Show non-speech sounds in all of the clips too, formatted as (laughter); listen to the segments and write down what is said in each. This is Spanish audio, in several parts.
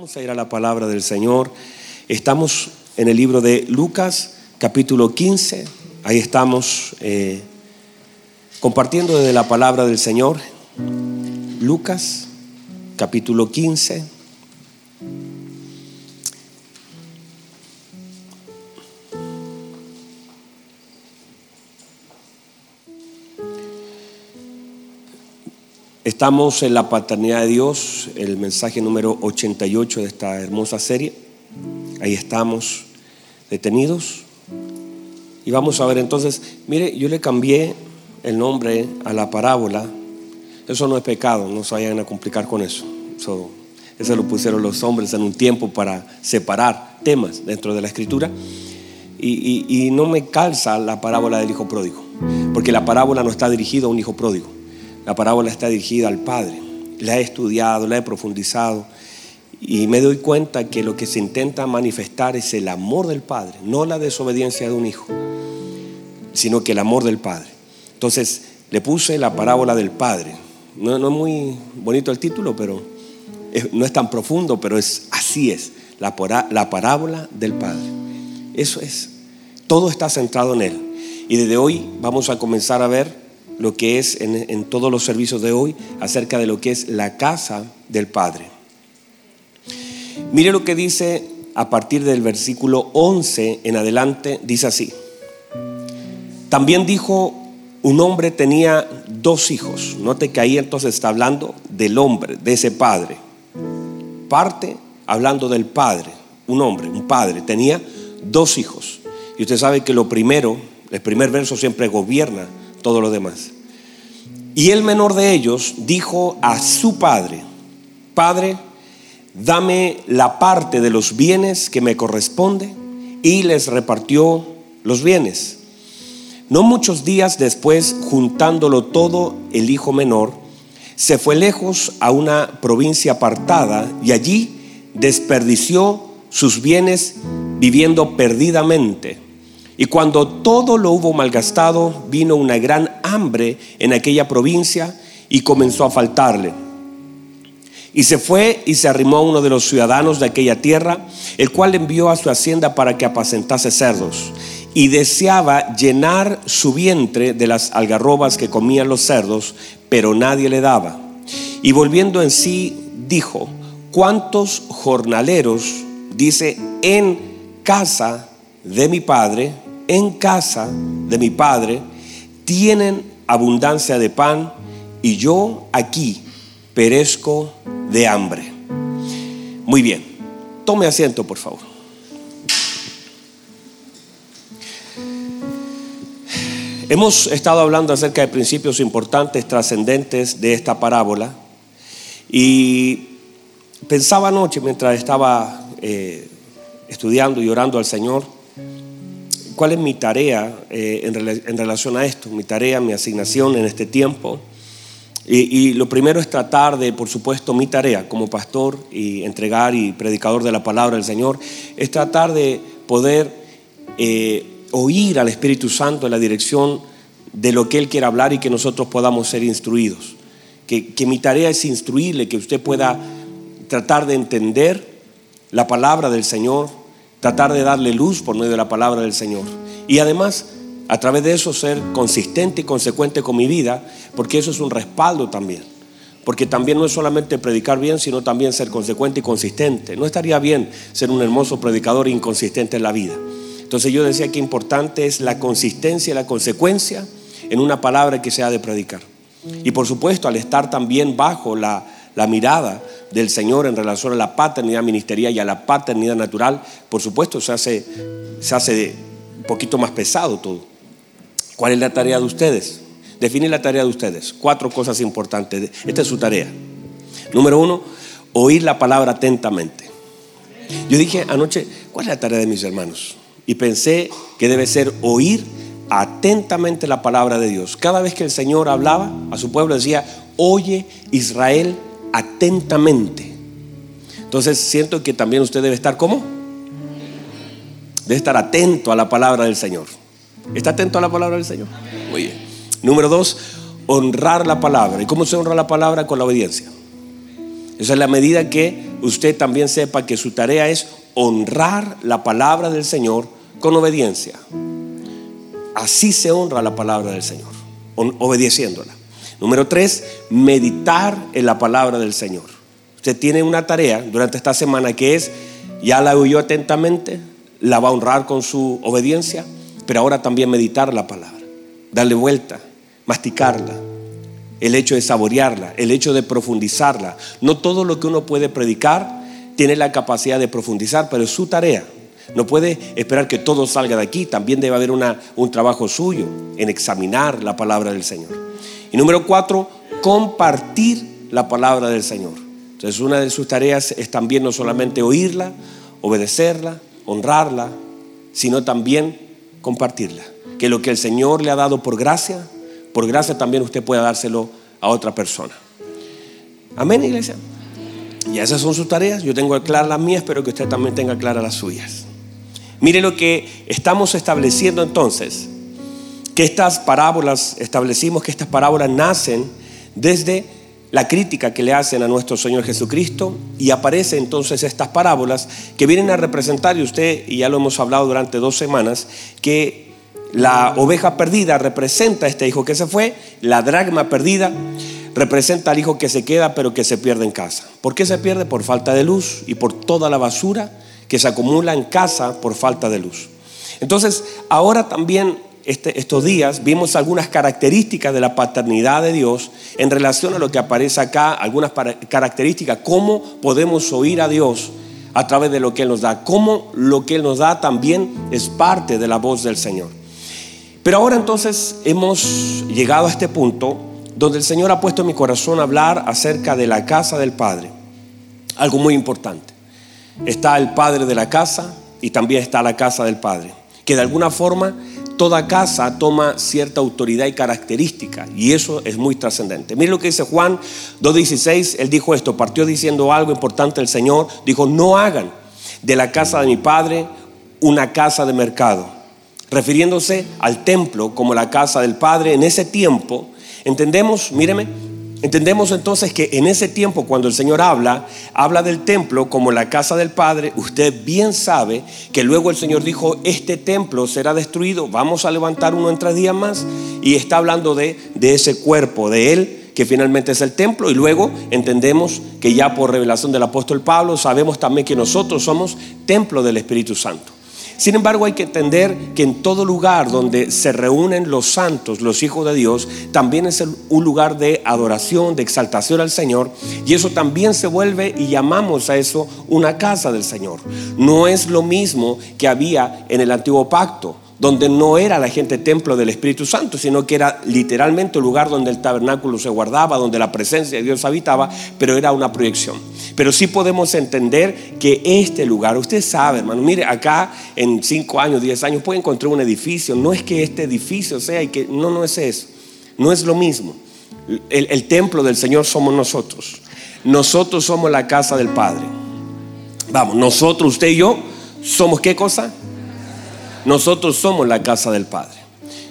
Vamos a ir a la palabra del Señor. Estamos en el libro de Lucas, capítulo 15. Ahí estamos eh, compartiendo desde la palabra del Señor. Lucas, capítulo 15. Estamos en la paternidad de Dios, el mensaje número 88 de esta hermosa serie. Ahí estamos detenidos. Y vamos a ver entonces, mire, yo le cambié el nombre a la parábola. Eso no es pecado, no se vayan a complicar con eso. eso. lo pusieron los hombres en un tiempo para separar temas dentro de la escritura. Y, y no me calza la parábola del hijo pródigo, porque la parábola no está dirigida a un hijo pródigo la parábola está dirigida al Padre. La he estudiado, la he profundizado y me doy cuenta que lo que se intenta manifestar es el amor del Padre, no la desobediencia de un hijo, sino que el amor del Padre. Entonces le puse la parábola del Padre. No, es muy bonito el título, pero no es tan profundo, pero es así es, la, la parábola del Padre. Eso es. Todo está centrado en Él. Y desde hoy vamos a comenzar a ver lo que es en, todos los servicios de hoy acerca de lo que es la casa del Padre. Mire lo que dice a partir del versículo 11 en adelante, dice así. También dijo, un hombre tenía dos hijos. Note que ahí entonces está hablando del hombre, de ese padre. Parte hablando del padre, un hombre, un padre, tenía dos hijos. Y usted sabe que lo primero, el primer verso siempre gobierna todo lo demás. Y el menor de ellos dijo a su padre, Padre, dame la parte de los bienes que me corresponde, y les repartió los bienes. No muchos días después, juntándolo todo, el hijo menor se fue lejos a una provincia apartada y allí desperdició sus bienes viviendo perdidamente. Y cuando todo lo hubo malgastado, vino una gran hambre en aquella provincia y comenzó a faltarle. Y se fue y se arrimó a uno de los ciudadanos de aquella tierra, el cual envió a su hacienda para que apacentase cerdos. Y deseaba llenar su vientre de las algarrobas que comían los cerdos, pero nadie le daba. Y volviendo en sí, dijo, ¿cuántos jornaleros, dice, en casa de mi padre en casa de mi padre tienen abundancia de pan y yo aquí perezco de hambre. Muy bien, tome asiento por favor. Hemos estado hablando acerca de principios importantes, trascendentes de esta parábola y pensaba anoche mientras estaba eh, estudiando y orando al Señor, ¿Cuál es mi tarea eh, en, relación a esto? Mi tarea, mi asignación en este tiempo. Y, lo primero es tratar de, por supuesto, mi tarea como pastor y entregar y predicador de la palabra del Señor, es tratar de poder eh, oír al Espíritu Santo en la dirección de lo que Él quiere hablar y que nosotros podamos ser instruidos. Que, que mi tarea es instruirle, que usted pueda tratar de entender la palabra del Señor, tratar de darle luz por medio de la palabra del Señor. Y además, a través de eso, ser consistente y consecuente con mi vida, porque eso es un respaldo también. Porque también no es solamente predicar bien, sino también ser consecuente y consistente. No estaría bien ser un hermoso predicador inconsistente en la vida. Entonces yo decía que importante es la consistencia y la consecuencia en una palabra que se ha de predicar. Y por supuesto, al estar también bajo la, la mirada del Señor en relación a la paternidad ministerial y a la paternidad natural, por supuesto se hace, se hace un poquito más pesado todo. ¿Cuál es la tarea de ustedes? Definir la tarea de ustedes. Cuatro cosas importantes. Esta es su tarea. Número uno, oír la palabra atentamente. Yo dije anoche, ¿cuál es la tarea de mis hermanos? Y pensé que debe ser oír atentamente la palabra de Dios. Cada vez que el Señor hablaba a su pueblo decía, oye Israel atentamente. Entonces siento que también usted debe estar como. Debe estar atento a la palabra del Señor. ¿Está atento a la palabra del Señor? Muy bien. Número dos, honrar la palabra. ¿Y cómo se honra la palabra? Con la obediencia. Esa es la medida que usted también sepa que su tarea es honrar la palabra del Señor con obediencia. Así se honra la palabra del Señor, obedeciéndola. Número tres, meditar en la palabra del Señor. Usted tiene una tarea durante esta semana que es, ya la oyó atentamente, la va a honrar con su obediencia, pero ahora también meditar la palabra, darle vuelta, masticarla, el hecho de saborearla, el hecho de profundizarla. No todo lo que uno puede predicar tiene la capacidad de profundizar, pero es su tarea. No puede esperar que todo salga de aquí, también debe haber una, un trabajo suyo en examinar la palabra del Señor. Y número cuatro, compartir la palabra del Señor. Entonces una de sus tareas es también no solamente oírla, obedecerla, honrarla, sino también compartirla. Que lo que el Señor le ha dado por gracia, por gracia también usted pueda dárselo a otra persona. Amén, iglesia. Y esas son sus tareas. Yo tengo claras las mías, pero que usted también tenga claras las suyas. Mire lo que estamos estableciendo entonces estas parábolas, establecimos que estas parábolas nacen desde la crítica que le hacen a nuestro Señor Jesucristo y aparecen entonces estas parábolas que vienen a representar, y usted, y ya lo hemos hablado durante dos semanas, que la oveja perdida representa a este hijo que se fue, la dragma perdida representa al hijo que se queda pero que se pierde en casa. ¿Por qué se pierde? Por falta de luz y por toda la basura que se acumula en casa por falta de luz. Entonces, ahora también este, estos días vimos algunas características de la paternidad de Dios en relación a lo que aparece acá, algunas características, cómo podemos oír a Dios a través de lo que Él nos da, cómo lo que Él nos da también es parte de la voz del Señor. Pero ahora entonces hemos llegado a este punto donde el Señor ha puesto en mi corazón hablar acerca de la casa del Padre, algo muy importante. Está el Padre de la casa y también está la casa del Padre, que de alguna forma toda casa toma cierta autoridad y característica, y eso es muy trascendente. Mire lo que dice Juan 2.16, él dijo esto, partió diciendo algo importante el Señor, dijo, no hagan de la casa de mi Padre una casa de mercado, refiriéndose al templo como la casa del Padre. En ese tiempo, entendemos, míreme, Entendemos entonces que en ese tiempo cuando el Señor habla, habla del templo como la casa del Padre, usted bien sabe que luego el Señor dijo, este templo será destruido, vamos a levantar uno en tres días más, y está hablando de, de ese cuerpo, de Él, que finalmente es el templo, y luego entendemos que ya por revelación del apóstol Pablo sabemos también que nosotros somos templo del Espíritu Santo. Sin embargo, hay que entender que en todo lugar donde se reúnen los santos, los hijos de Dios, también es un lugar de adoración, de exaltación al Señor. Y eso también se vuelve, y llamamos a eso, una casa del Señor. No es lo mismo que había en el antiguo pacto donde no era la gente templo del Espíritu Santo, sino que era literalmente el lugar donde el tabernáculo se guardaba, donde la presencia de Dios habitaba, pero era una proyección. Pero sí podemos entender que este lugar, usted sabe, hermano, mire, acá en 5 años, 10 años puede encontrar un edificio, no es que este edificio sea y que, no, no es eso, no es lo mismo. El, el templo del Señor somos nosotros, nosotros somos la casa del Padre. Vamos, nosotros, usted y yo, somos qué cosa? Nosotros somos la casa del Padre.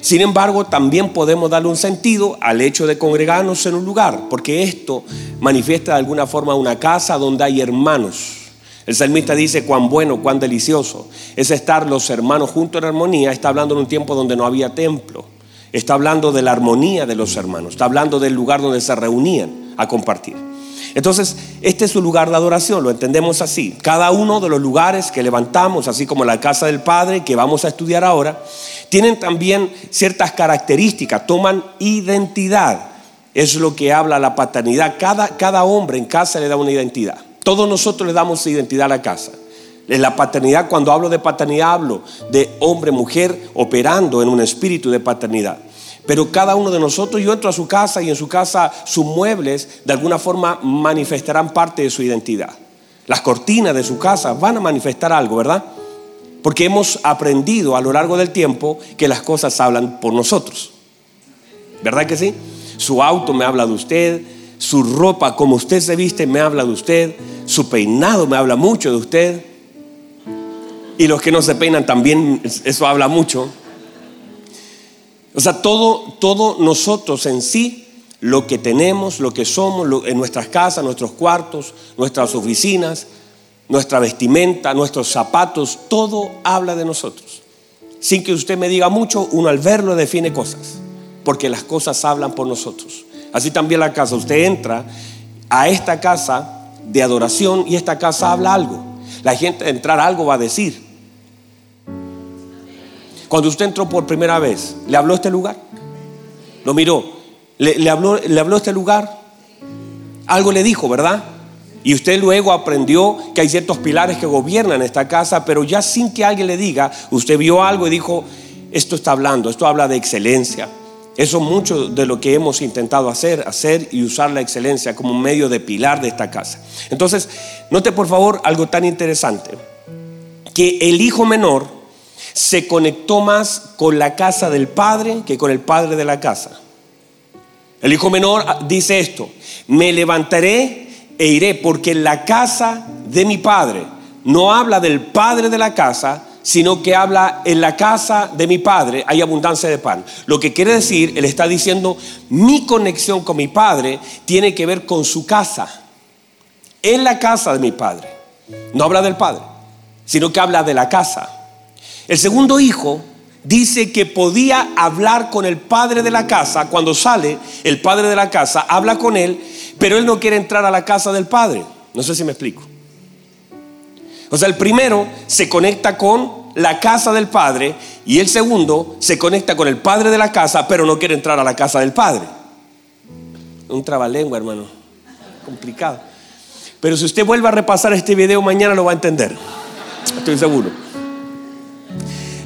Sin embargo, también podemos darle un sentido al hecho de congregarnos en un lugar, porque esto manifiesta de alguna forma una casa donde hay hermanos. El salmista dice cuán bueno, cuán delicioso es estar los hermanos juntos en armonía. Está hablando en un tiempo donde no había templo. Está hablando de la armonía de los hermanos. Está hablando del lugar donde se reunían a compartir. Entonces, este es su lugar de adoración, lo entendemos así. Cada uno de los lugares que levantamos, así como la casa del Padre, que vamos a estudiar ahora, tienen también ciertas características, toman identidad. Es lo que habla la paternidad. Cada, cada hombre en casa le da una identidad. Todos nosotros le damos identidad a la casa. En la paternidad, cuando hablo de paternidad, hablo de hombre, mujer operando en un espíritu de paternidad. Pero cada uno de nosotros, yo entro a su casa y en su casa sus muebles de alguna forma manifestarán parte de su identidad. Las cortinas de su casa van a manifestar algo, ¿verdad? Porque hemos aprendido a lo largo del tiempo que las cosas hablan por nosotros. ¿Verdad que sí? Su auto me habla de usted, su ropa, como usted se viste, me habla de usted, su peinado me habla mucho de usted. Y los que no se peinan también, eso habla mucho. O sea, todo, todo nosotros en sí lo que tenemos, lo que somos, en nuestras casas, nuestros cuartos, nuestras oficinas, nuestra vestimenta, nuestros zapatos, todo habla de nosotros. Sin que usted me diga mucho, uno al verlo define cosas, porque las cosas hablan por nosotros. Así también la casa, usted entra a esta casa de adoración y esta casa habla algo. La gente entrar algo va a decir. Cuando usted entró por primera vez, ¿le habló este lugar? Lo miró. ¿Le, habló, ¿Le habló este lugar? Algo le dijo, ¿verdad? Y usted luego aprendió que hay ciertos pilares que gobiernan esta casa, pero ya sin que alguien le diga, usted vio algo y dijo, esto está hablando, esto habla de excelencia. Eso es mucho de lo que hemos intentado hacer, hacer y usar la excelencia como un medio de pilar de esta casa. Entonces, note por favor algo tan interesante, que el hijo menor se conectó más con la casa del padre que con el padre de la casa. El hijo menor dice esto, me levantaré e iré, porque la casa de mi padre no habla del padre de la casa, sino que habla en la casa de mi padre hay abundancia de pan. Lo que quiere decir, él está diciendo, mi conexión con mi padre tiene que ver con su casa. En la casa de mi padre. No habla del padre, sino que habla de la casa. El segundo hijo dice que podía hablar con el padre de la casa. Cuando sale, el padre de la casa habla con él, pero él no quiere entrar a la casa del padre. No sé si me explico. O sea, el primero se conecta con la casa del padre y el segundo se conecta con el padre de la casa, pero no quiere entrar a la casa del padre. Un trabalengua, hermano. Complicado. Pero si usted vuelve a repasar este video mañana lo va a entender. Estoy seguro.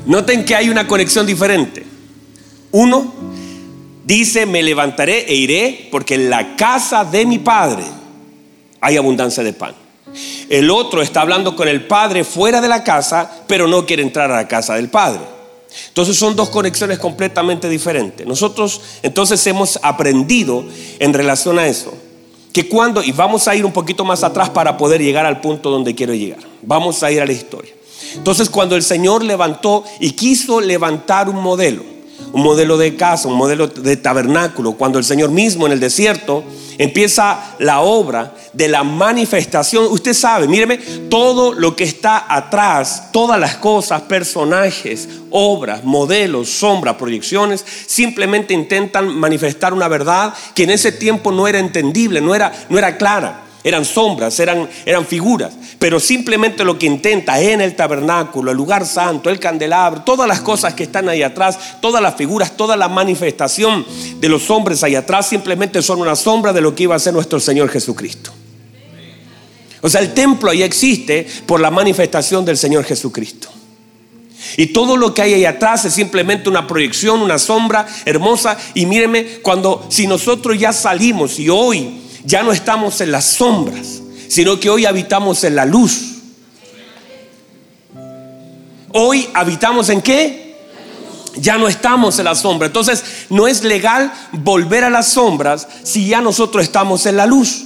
Noten que hay una conexión diferente. Uno dice, me levantaré e iré porque en la casa de mi padre hay abundancia de pan. El otro está hablando con el padre fuera de la casa, pero no quiere entrar a la casa del padre. Entonces son dos conexiones completamente diferentes. Nosotros entonces hemos aprendido en relación a eso, que cuando, y vamos a ir un poquito más atrás para poder llegar al punto donde quiero llegar, vamos a ir a la historia. Entonces cuando el Señor levantó y quiso levantar un modelo, un modelo de casa, un modelo de tabernáculo, cuando el Señor mismo en el desierto empieza la obra de la manifestación. Usted sabe, míreme, todo lo que está atrás, todas las cosas, personajes, obras, modelos, sombras, proyecciones, simplemente intentan manifestar una verdad que en ese tiempo no era entendible, no era, no era clara eran sombras, eran, eran figuras, pero simplemente lo que intenta en el tabernáculo, el lugar santo, el candelabro, todas las cosas que están ahí atrás, todas las figuras, toda la manifestación de los hombres ahí atrás, simplemente son una sombra de lo que iba a ser nuestro Señor Jesucristo. O sea, el templo ahí existe por la manifestación del Señor Jesucristo. Y todo lo que hay ahí atrás es simplemente una proyección, una sombra hermosa. Y míreme, cuando si nosotros ya salimos y hoy ya no estamos en las sombras, sino que hoy habitamos en la luz. Hoy habitamos en qué? Ya no estamos en la sombra. Entonces no es legal volver a las sombras si ya nosotros estamos en la luz.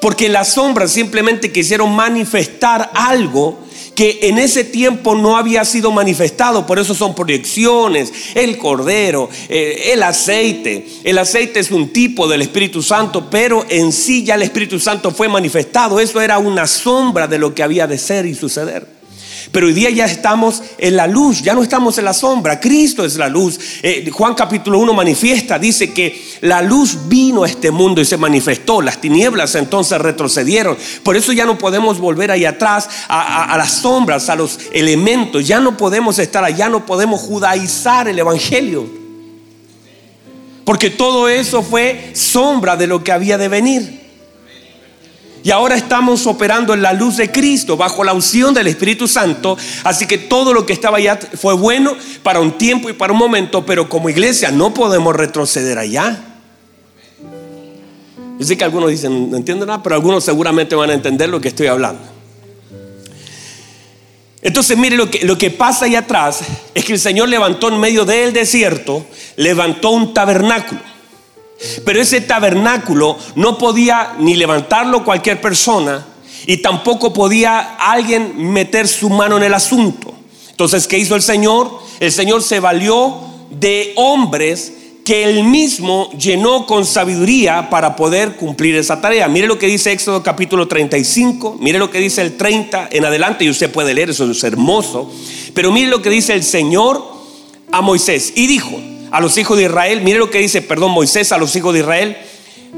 Porque las sombras simplemente quisieron manifestar algo que en ese tiempo no había sido manifestado. Por eso son proyecciones, el cordero, eh, el aceite. El aceite es un tipo del Espíritu Santo, pero en sí ya el Espíritu Santo fue manifestado. Eso era una sombra de lo que había de ser y suceder. Pero hoy día ya estamos en la luz, ya no estamos en la sombra. Cristo es la luz. Eh, Juan capítulo 1 manifiesta, dice que la luz vino a este mundo y se manifestó. Las tinieblas entonces retrocedieron. Por eso ya no podemos volver ahí atrás a, a las sombras, a los elementos. Ya no podemos estar allá, no podemos judaizar el Evangelio. Porque todo eso fue sombra de lo que había de venir. Y ahora estamos operando en la luz de Cristo, bajo la unción del Espíritu Santo. Así que todo lo que estaba allá fue bueno para un tiempo y para un momento, pero como iglesia no podemos retroceder allá. Yo sé que algunos dicen, no entiendo nada, pero algunos seguramente van a entender lo que estoy hablando. Entonces, mire, lo que, lo que pasa allá atrás es que el Señor levantó en medio del desierto, levantó un tabernáculo. Pero ese tabernáculo no podía ni levantarlo cualquier persona y tampoco podía alguien meter su mano en el asunto. Entonces, ¿qué hizo el Señor? El Señor se valió de hombres que él mismo llenó con sabiduría para poder cumplir esa tarea. Mire lo que dice Éxodo capítulo 35, mire lo que dice el 30 en adelante, y usted puede leer, eso es hermoso, pero mire lo que dice el Señor a Moisés. Y dijo a los hijos de Israel, mire lo que dice, perdón, Moisés a los hijos de Israel,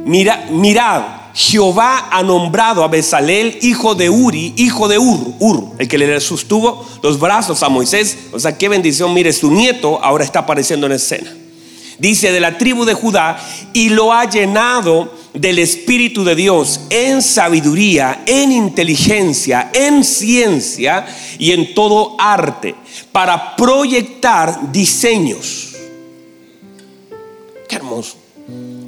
mira, mirad, Jehová ha nombrado a Bezalel, hijo de Uri, hijo de Ur, Ur, el que le sostuvo los brazos a Moisés. O sea, qué bendición, mire, su nieto ahora está apareciendo en escena dice de la tribu de Judá, y lo ha llenado del Espíritu de Dios en sabiduría, en inteligencia, en ciencia y en todo arte, para proyectar diseños. Hermoso.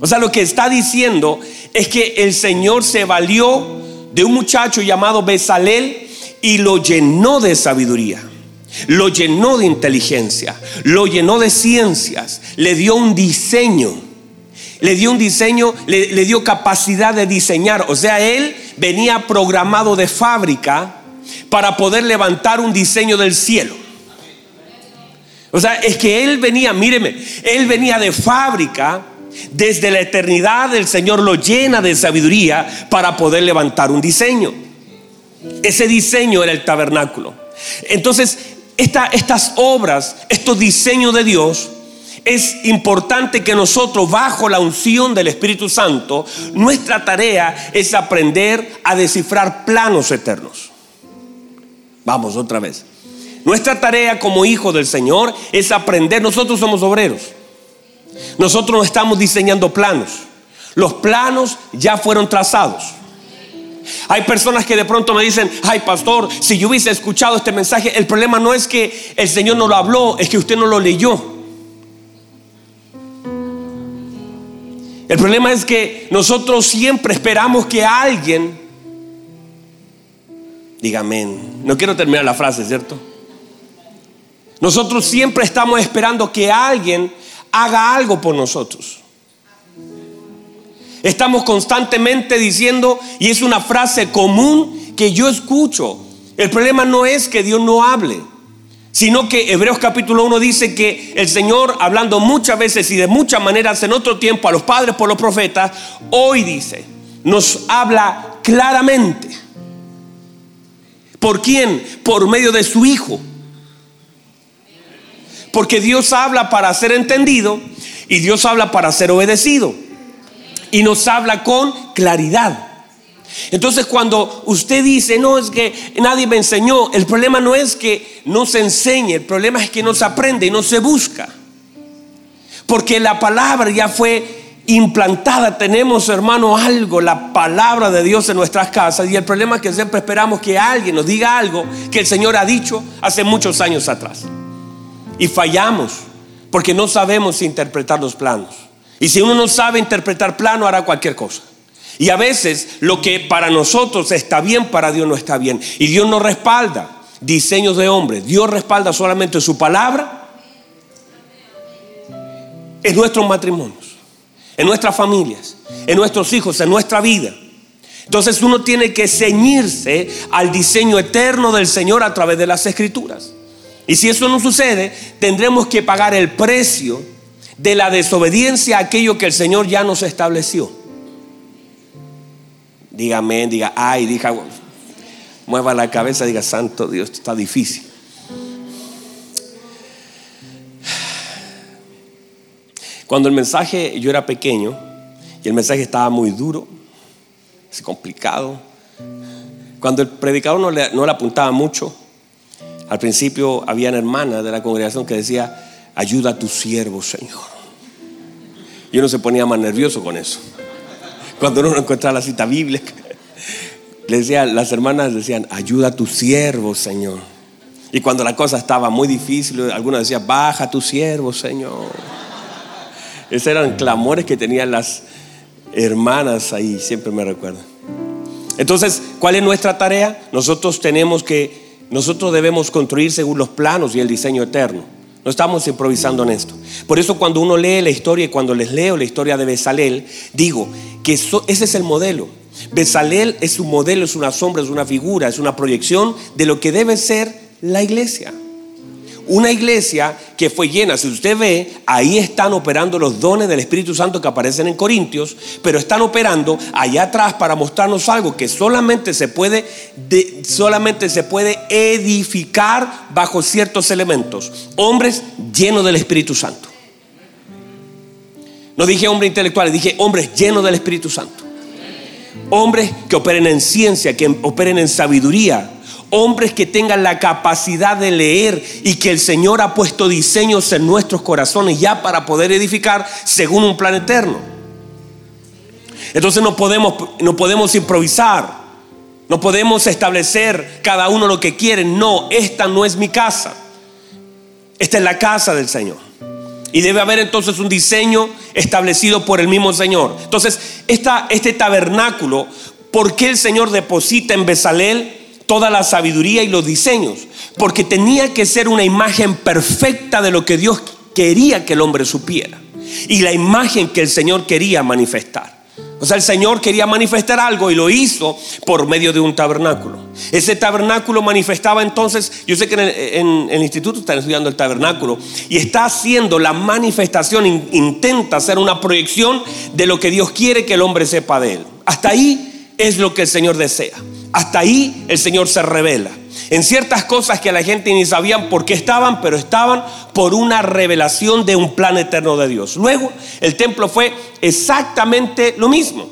O sea, lo que está diciendo es que el Señor se valió de un muchacho llamado Bezalel y lo llenó de sabiduría lo llenó de inteligencia, lo llenó de ciencias, le dio un diseño, le dio un diseño, le, dio capacidad de diseñar. O sea, él venía programado de fábrica para poder levantar un diseño del cielo. O sea, es que él venía, míreme, él venía de fábrica. Desde la eternidad el Señor lo llena de sabiduría para poder levantar un diseño. Ese diseño era el tabernáculo. Entonces, estas obras, estos diseños de Dios, es importante que nosotros, bajo la unción del Espíritu Santo, nuestra tarea es aprender a descifrar planos eternos. Vamos otra vez. Nuestra tarea como hijos del Señor es aprender, nosotros somos obreros. Nosotros no estamos diseñando planos. Los planos ya fueron trazados. Hay personas que de pronto me dicen, ay pastor, si yo hubiese escuchado este mensaje, el problema no es que el Señor no lo habló, es que usted no lo leyó. El problema es que nosotros siempre esperamos que alguien, dígame, no quiero terminar la frase, ¿cierto? Nosotros siempre estamos esperando que alguien haga algo por nosotros. Estamos constantemente diciendo, y es una frase común que yo escucho, el problema no es que Dios no hable, sino que Hebreos capítulo 1 dice que el Señor, hablando muchas veces y de muchas maneras en otro tiempo a los padres por los profetas, hoy dice, nos habla claramente. ¿Por quién? Por medio de su Hijo. Porque Dios habla para ser entendido y Dios habla para ser obedecido y nos habla con claridad. Entonces cuando usted dice, no, es que nadie me enseñó, el problema no es que no se enseñe, el problema es que no se aprende y no se busca. Porque la palabra ya fue implantada, tenemos hermano algo, la palabra de Dios en nuestras casas y el problema es que siempre esperamos que alguien nos diga algo que el Señor ha dicho hace muchos años atrás. Y fallamos porque no sabemos interpretar los planos. Y si uno no sabe interpretar plano, hará cualquier cosa. Y a veces lo que para nosotros está bien, para Dios no está bien. Y Dios no respalda diseños de hombres. Dios respalda solamente su palabra en nuestros matrimonios, en nuestras familias, en nuestros hijos, en nuestra vida. Entonces uno tiene que ceñirse al diseño eterno del Señor a través de las escrituras. Y si eso no sucede, tendremos que pagar el precio de la desobediencia a aquello que el Señor ya nos estableció. Dígame, diga, ay, diga, mueva la cabeza, diga, santo Dios, está difícil. Cuando el mensaje, yo era pequeño, y el mensaje estaba muy duro, complicado. Cuando el predicador no le, no le apuntaba mucho, al principio había una hermana de la congregación que decía, ayuda a tu siervo, Señor. Y uno se ponía más nervioso con eso. Cuando uno no encontraba la cita bíblica, las hermanas decían, ayuda a tu siervo, Señor. Y cuando la cosa estaba muy difícil, algunos decían, baja tu siervo, Señor. Esos eran clamores que tenían las hermanas ahí, siempre me recuerdo. Entonces, ¿cuál es nuestra tarea? Nosotros tenemos que, nosotros debemos construir según los planos y el diseño eterno. No estamos improvisando en esto. Por eso cuando uno lee la historia y cuando les leo la historia de Besalel, digo que ese es el modelo. Besalel es un modelo, es una sombra, es una figura, es una proyección de lo que debe ser la iglesia. Una iglesia que fue llena. Si usted ve, ahí están operando los dones del Espíritu Santo que aparecen en Corintios, pero están operando allá atrás para mostrarnos algo que solamente se puede, solamente se puede edificar bajo ciertos elementos. Hombres llenos del Espíritu Santo. No dije hombre intelectual, dije hombres llenos del Espíritu Santo. Hombres que operen en ciencia, que operen en sabiduría, hombres que tengan la capacidad de leer y que el Señor ha puesto diseños en nuestros corazones ya para poder edificar según un plan eterno. Entonces no podemos, no podemos improvisar, no podemos establecer cada uno lo que quiere. No, esta no es mi casa, esta es la casa del Señor. Y debe haber entonces un diseño establecido por el mismo Señor. Entonces, esta, este tabernáculo, ¿por qué el Señor deposita en Besalel toda la sabiduría y los diseños, porque tenía que ser una imagen perfecta de lo que Dios quería que el hombre supiera y la imagen que el Señor quería manifestar. O sea, el Señor quería manifestar algo y lo hizo por medio de un tabernáculo. Ese tabernáculo manifestaba entonces, yo sé que en el, instituto están estudiando el tabernáculo y está haciendo la manifestación, intenta hacer una proyección de lo que Dios quiere que el hombre sepa de él. Hasta ahí es lo que el Señor desea. Hasta ahí el Señor se revela. En ciertas cosas que la gente ni sabían por qué estaban, pero estaban por una revelación de un plan eterno de Dios. Luego, el templo fue exactamente lo mismo.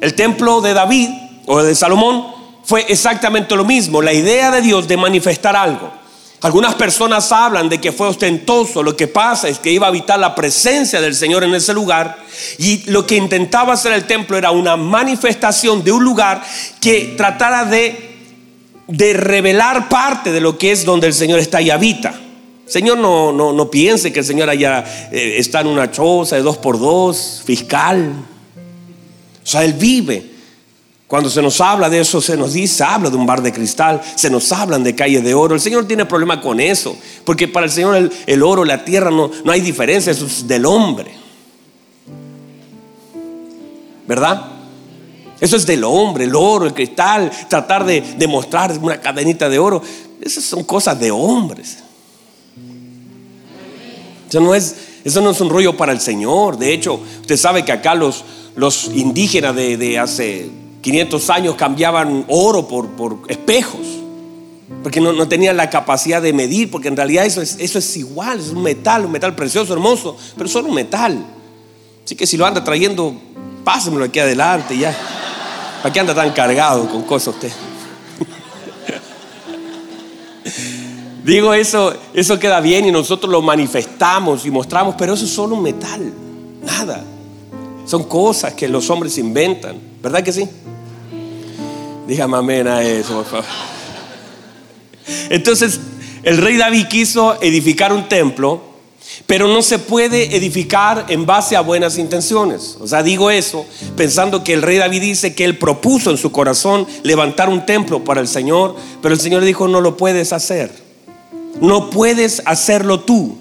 El templo de David o de Salomón fue exactamente lo mismo. La idea de Dios de manifestar algo. Algunas personas hablan de que fue ostentoso, lo que pasa es que iba a habitar la presencia del Señor en ese lugar y lo que intentaba hacer el templo era una manifestación de un lugar que tratara de, de revelar parte de lo que es donde el Señor está y habita. Señor no, no, no piense que el Señor allá eh, está en una choza de dos por dos, fiscal. O sea, Él vive. Cuando se nos habla de eso, se nos dice, habla de un bar de cristal, se nos hablan de calles de oro. El Señor tiene problema con eso, porque para el Señor el, oro, la tierra, no, no hay diferencia, eso es del hombre. ¿Verdad? Eso es del hombre, el oro, el cristal, tratar de demostrar una cadenita de oro. Esas son cosas de hombres. Eso no es, eso no es un rollo para el Señor. De hecho, usted sabe que acá los, los indígenas de, de hace 500 años cambiaban oro por, por espejos, porque no, no, tenían la capacidad de medir, porque en realidad eso es, eso es igual, es un metal, un metal precioso, hermoso, pero solo un metal. Así que si lo anda trayendo, pásemelo aquí adelante ya. ¿Para qué anda tan cargado con cosas usted? (laughs) Digo, eso, eso queda bien y nosotros lo manifestamos y mostramos, pero eso es solo un metal, nada. Son cosas que los hombres inventan, ¿verdad que sí? Dígame amén a eso, por favor. Entonces, el rey David quiso edificar un templo, pero no se puede edificar en base a buenas intenciones. O sea, digo eso pensando que el rey David dice que él propuso en su corazón levantar un templo para el Señor, pero el Señor dijo, no lo puedes hacer. No puedes hacerlo tú.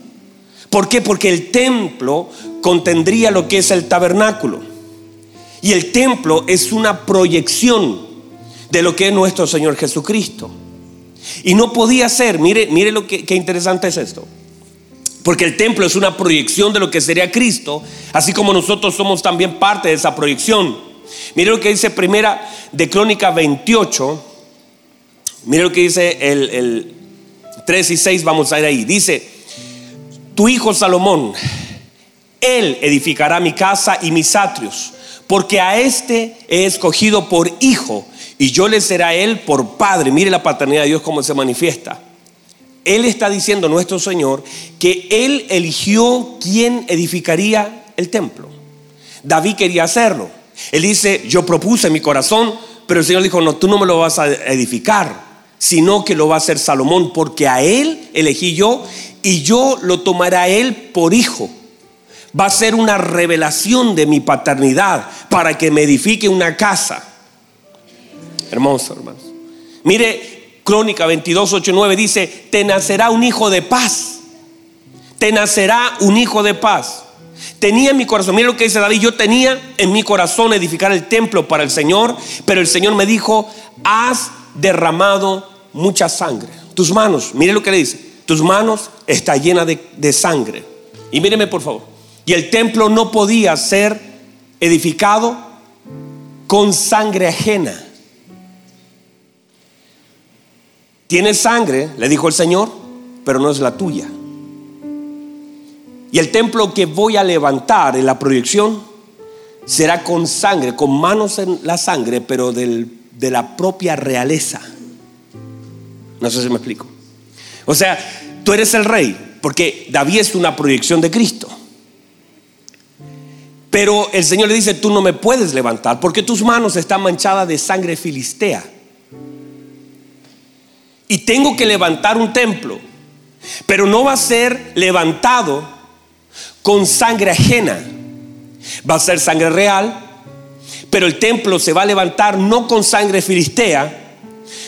¿Por qué? Porque el templo contendría lo que es el tabernáculo. Y el templo es una proyección de lo que es nuestro Señor Jesucristo. Y no podía ser, mire, mire lo que, interesante es esto. Porque el templo es una proyección de lo que sería Cristo, así como nosotros somos también parte de esa proyección. Mire lo que dice primera de Crónica 28. Mire lo que dice el, el 3 y 6, vamos a ir ahí. Dice, tu hijo Salomón, él edificará mi casa y mis atrios, porque a este he escogido por hijo y yo le será él por padre. Mire la paternidad de Dios cómo se manifiesta. Él está diciendo, nuestro Señor, que él eligió quién edificaría el templo. David quería hacerlo. Él dice, yo propuse mi corazón, pero el Señor dijo, no, tú no me lo vas a edificar, sino que lo va a hacer Salomón, porque a él elegí yo y yo lo tomaré a él por hijo. Va a ser una revelación de mi paternidad para que me edifique una casa. Hermoso, hermanos. Mire, Crónica 22, 8, 9 dice, te nacerá un hijo de paz. Te nacerá un hijo de paz. Tenía en mi corazón, mire lo que dice David, yo tenía en mi corazón edificar el templo para el Señor, pero el Señor me dijo, has derramado mucha sangre. Tus manos, mire lo que le dice, tus manos está llena de, de sangre. Y míreme por favor. Y el templo no podía ser edificado con sangre ajena. Tienes sangre, le dijo el Señor, pero no es la tuya. Y el templo que voy a levantar en la proyección será con sangre, con manos en la sangre, pero del, de la propia realeza. No sé si me explico. O sea, tú eres el rey, porque David es una proyección de Cristo. Pero el Señor le dice, tú no me puedes levantar porque tus manos están manchadas de sangre filistea. Y tengo que levantar un templo, pero no va a ser levantado con sangre ajena. Va a ser sangre real, pero el templo se va a levantar no con sangre filistea,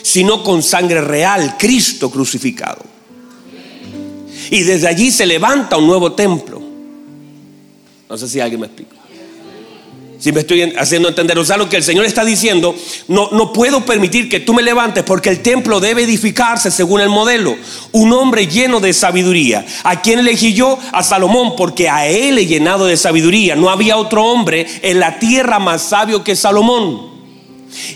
sino con sangre real, Cristo crucificado. Y desde allí se levanta un nuevo templo. No sé si alguien me explica. Si me estoy haciendo entender, o sea, lo que el Señor está diciendo, no, no puedo permitir que tú me levantes porque el templo debe edificarse según el modelo. Un hombre lleno de sabiduría. ¿A quién elegí yo? A Salomón, porque a él he llenado de sabiduría. No había otro hombre en la tierra más sabio que Salomón.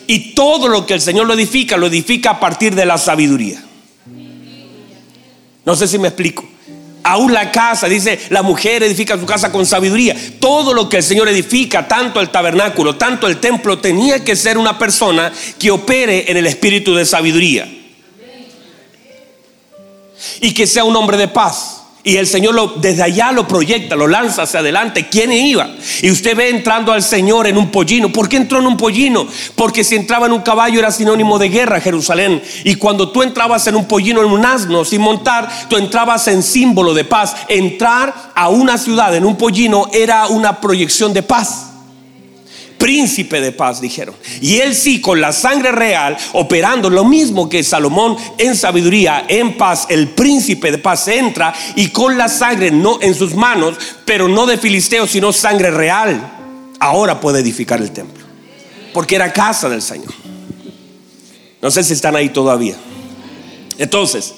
Y todo lo que el Señor lo edifica, lo edifica a partir de la sabiduría. No sé si me explico. Aún la casa, dice, la mujer edifica su casa con sabiduría. Todo lo que el Señor edifica, tanto el tabernáculo, tanto el templo, tenía que ser una persona que opere en el espíritu de sabiduría. Y que sea un hombre de paz. Y el Señor lo, desde allá lo proyecta, lo lanza hacia adelante. ¿Quién iba? Y usted ve entrando al Señor en un pollino. ¿Por qué entró en un pollino? Porque si entraba en un caballo era sinónimo de guerra, Jerusalén. Y cuando tú entrabas en un pollino, en un asno, sin montar, tú entrabas en símbolo de paz. Entrar a una ciudad en un pollino era una proyección de paz príncipe de paz, dijeron. Y él sí, con la sangre real, operando lo mismo que Salomón en sabiduría, en paz, el príncipe de paz entra y con la sangre no en sus manos, pero no de filisteo, sino sangre real, ahora puede edificar el templo. Porque era casa del Señor. No sé si están ahí todavía. Entonces,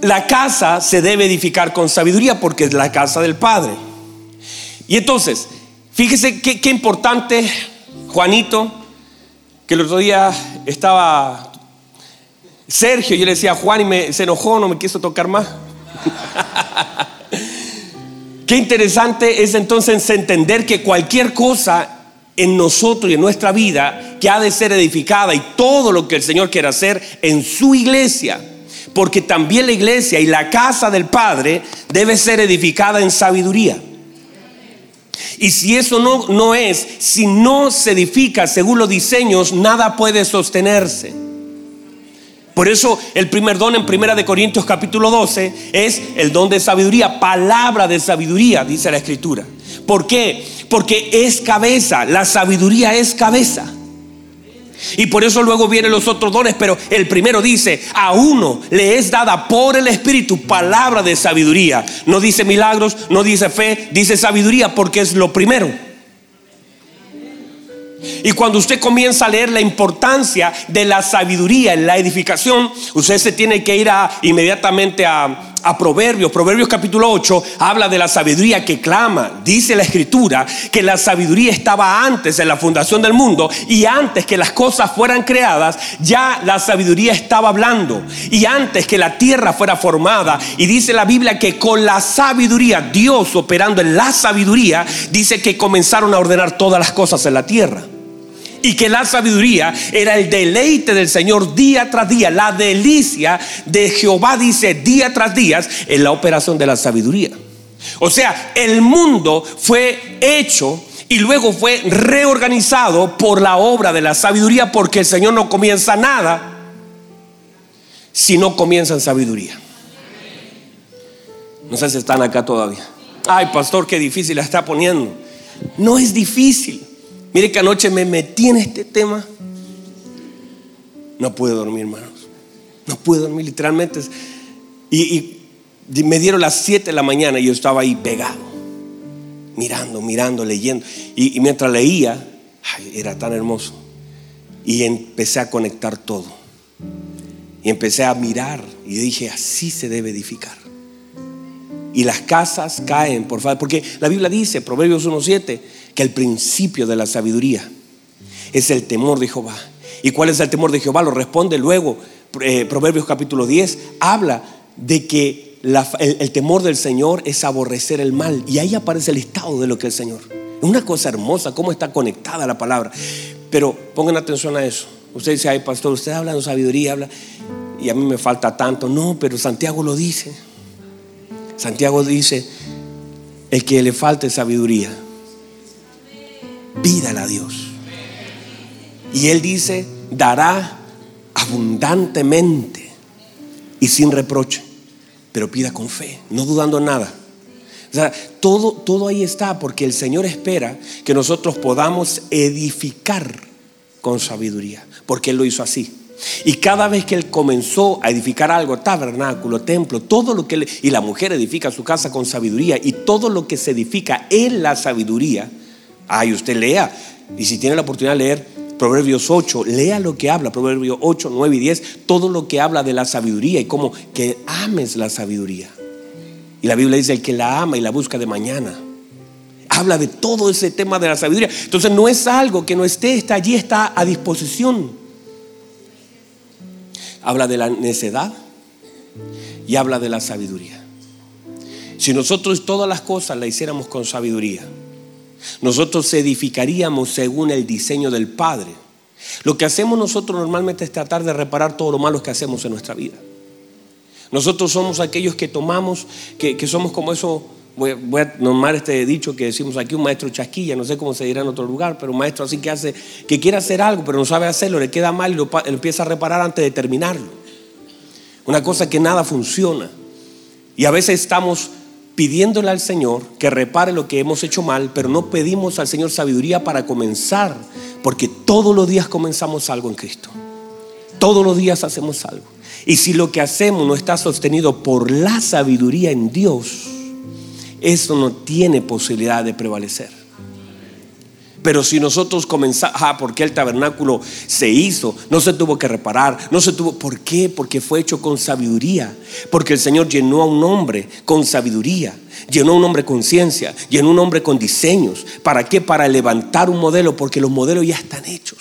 la casa se debe edificar con sabiduría porque es la casa del Padre. Y entonces, Fíjese qué, importante, Juanito, que el otro día estaba Sergio, yo le decía a Juan y me, se enojó, no me quiso tocar más. (laughs) qué interesante es entonces entender que cualquier cosa en nosotros y en nuestra vida que ha de ser edificada y todo lo que el Señor quiere hacer en su iglesia, porque también la iglesia y la casa del Padre debe ser edificada en sabiduría. Y si eso no, no es, si no se edifica según los diseños, nada puede sostenerse. Por eso el primer don en Primera de Corintios capítulo 12 es el don de sabiduría, palabra de sabiduría, dice la escritura. ¿Por qué? Porque es cabeza, la sabiduría es cabeza. Y por eso luego vienen los otros dones, pero el primero dice, a uno le es dada por el Espíritu palabra de sabiduría. No dice milagros, no dice fe, dice sabiduría porque es lo primero. Y cuando usted comienza a leer la importancia de la sabiduría en la edificación, usted se tiene que ir inmediatamente a, Proverbios. Proverbios capítulo 8 habla de la sabiduría que clama. Dice la escritura que la sabiduría estaba antes en la fundación del mundo y antes que las cosas fueran creadas, ya la sabiduría estaba hablando. Y antes que la tierra fuera formada. Y dice la Biblia que con la sabiduría, Dios operando en la sabiduría, dice que comenzaron a ordenar todas las cosas en la tierra y que la sabiduría era el deleite del Señor día tras día. La delicia de Jehová dice día tras día en la operación de la sabiduría. O sea, el mundo fue hecho y luego fue reorganizado por la obra de la sabiduría porque el Señor no comienza nada si no comienza en sabiduría. No sé si están acá todavía. Ay, pastor, qué difícil la está poniendo. No es difícil. Mire que anoche me metí en este tema. No pude dormir, hermanos. No pude dormir, literalmente. Y, me dieron las 7 de la mañana y yo estaba ahí pegado, mirando, mirando, leyendo. Y, mientras leía, era tan hermoso. Y empecé a conectar todo. Y empecé a mirar y dije, así se debe edificar. Y las casas caen, por favor, porque la Biblia dice, Proverbios 1.7, que el principio de la sabiduría es el temor de Jehová. ¿Y cuál es el temor de Jehová? Lo responde luego, eh, Proverbios capítulo 10, habla de que el, temor del Señor es aborrecer el mal. Y ahí aparece el estado de lo que es el Señor. Es una cosa hermosa, cómo está conectada la palabra. Pero pongan atención a eso. Usted dice, ay pastor, usted habla de sabiduría, habla, y a mí me falta tanto. No, pero Santiago lo dice. Santiago dice, el que le falte sabiduría, pídala a Dios. Y él dice, dará abundantemente y sin reproche, pero pida con fe, no dudando nada. O sea, todo, todo ahí está porque el Señor espera que nosotros podamos edificar con sabiduría, porque Él lo hizo así. Y cada vez que él comenzó a edificar algo, tabernáculo, templo, todo lo que él, y la mujer edifica su casa con sabiduría y todo lo que se edifica en la sabiduría, ay, usted lea. Y si tiene la oportunidad de leer Proverbios 8, lea lo que habla, Proverbios 8, 9 y 10, todo lo que habla de la sabiduría y cómo que ames la sabiduría. Y la Biblia dice, el que la ama y la busca de mañana. Habla de todo ese tema de la sabiduría. Entonces no es algo que no esté, está allí, está a disposición. Habla de la necedad y habla de la sabiduría. Si nosotros todas las cosas la hiciéramos con sabiduría, nosotros edificaríamos según el diseño del Padre. Lo que hacemos nosotros normalmente es tratar de reparar todo lo malo que hacemos en nuestra vida. Nosotros somos aquellos que tomamos, que, somos como eso, voy, a nomar este dicho que decimos aquí, un maestro chasquilla, no sé cómo se dirá en otro lugar, pero un maestro así que hace, que quiere hacer algo, pero no sabe hacerlo, le queda mal y lo empieza a reparar antes de terminarlo. Una cosa que nada funciona. Y a veces estamos pidiéndole al Señor que repare lo que hemos hecho mal, pero no pedimos al Señor sabiduría para comenzar, porque todos los días comenzamos algo en Cristo. Todos los días hacemos algo. Y si lo que hacemos no está sostenido por la sabiduría en Dios, eso no tiene posibilidad de prevalecer. Pero si nosotros comenzamos, ah, porque el tabernáculo se hizo, no se tuvo que reparar, no se tuvo, ¿por qué? Porque fue hecho con sabiduría, porque el Señor llenó a un hombre con sabiduría, llenó a un hombre con ciencia, llenó a un hombre con diseños. ¿Para qué? Para levantar un modelo, porque los modelos ya están hechos.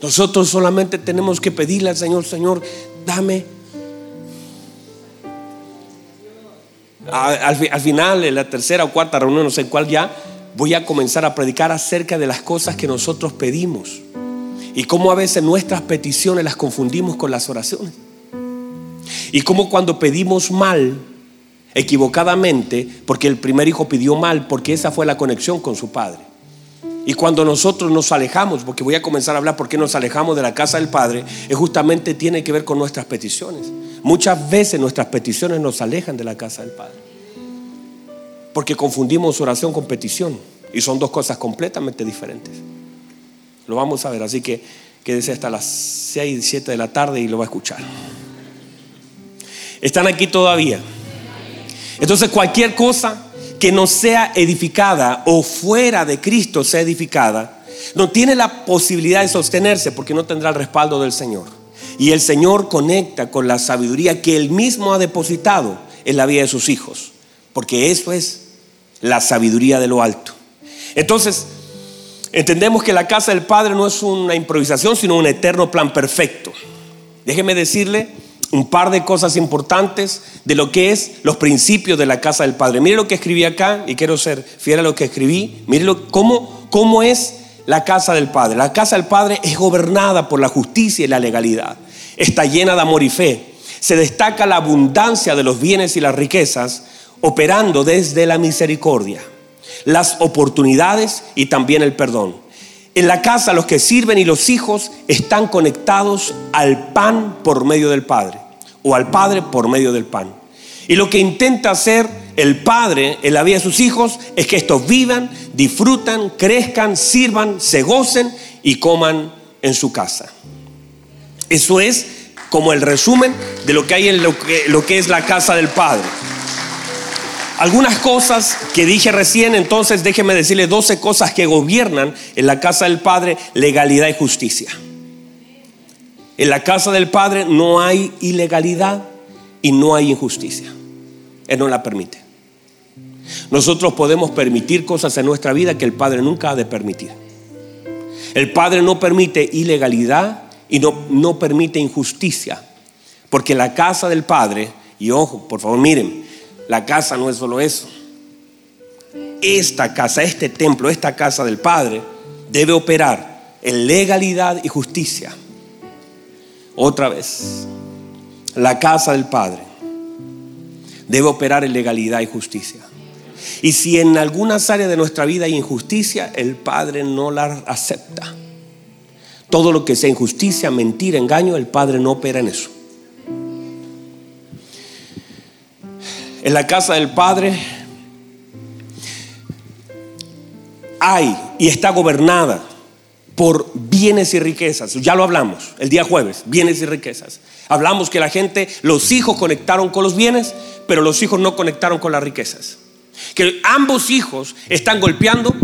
Nosotros solamente tenemos que pedirle al Señor, Señor, dame al, al, final, en la tercera o cuarta reunión, no sé cuál ya, voy a comenzar a predicar acerca de las cosas que nosotros pedimos y cómo a veces nuestras peticiones las confundimos con las oraciones. Y cómo cuando pedimos mal, equivocadamente, porque el primer hijo pidió mal, porque esa fue la conexión con su padre. Y cuando nosotros nos alejamos, porque voy a comenzar a hablar por qué nos alejamos de la casa del Padre, es justamente tiene que ver con nuestras peticiones. Muchas veces nuestras peticiones nos alejan de la casa del Padre. Porque confundimos oración con petición. Y son dos cosas completamente diferentes. Lo vamos a ver, así que quédese hasta las 6, 7 de la tarde y lo va a escuchar. ¿Están aquí todavía? Entonces cualquier cosa que no sea edificada o fuera de Cristo sea edificada, no tiene la posibilidad de sostenerse porque no tendrá el respaldo del Señor. Y el Señor conecta con la sabiduría que Él mismo ha depositado en la vida de sus hijos. Porque eso es la sabiduría de lo alto. Entonces, entendemos que la casa del Padre no es una improvisación, sino un eterno plan perfecto. Déjeme decirle un par de cosas importantes de lo que es los principios de la casa del Padre. Mire lo que escribí acá y quiero ser fiel a lo que escribí. Mire cómo, cómo es la casa del Padre. La casa del Padre es gobernada por la justicia y la legalidad. Está llena de amor y fe. Se destaca la abundancia de los bienes y las riquezas operando desde la misericordia, las oportunidades y también el perdón. En la casa los que sirven y los hijos están conectados al pan por medio del Padre o al Padre por medio del pan. Y lo que intenta hacer el Padre en la vida de sus hijos es que estos vivan, disfrutan, crezcan, sirvan, se gocen y coman en su casa. Eso es como el resumen de lo que hay en lo que, lo que es la casa del Padre. Algunas cosas que dije recién, entonces déjeme decirle 12 cosas que gobiernan en la casa del Padre, legalidad y justicia. En la casa del Padre no hay ilegalidad y no hay injusticia. Él no la permite. Nosotros podemos permitir cosas en nuestra vida que el Padre nunca ha de permitir. El Padre no permite ilegalidad y no, no permite injusticia. Porque la casa del Padre, y ojo, por favor miren, la casa no es solo eso. Esta casa, este templo, esta casa del Padre debe operar en legalidad y justicia. Otra vez, la casa del Padre debe operar en legalidad y justicia. Y si en algunas áreas de nuestra vida hay injusticia, el Padre no la acepta. Todo lo que sea injusticia, mentira, engaño, el Padre no opera en eso. En la casa del Padre hay y está gobernada por bienes y riquezas. Ya lo hablamos el día jueves, bienes y riquezas. Hablamos que la gente, los hijos conectaron con los bienes, pero los hijos no conectaron con las riquezas. Que ambos hijos están golpeando,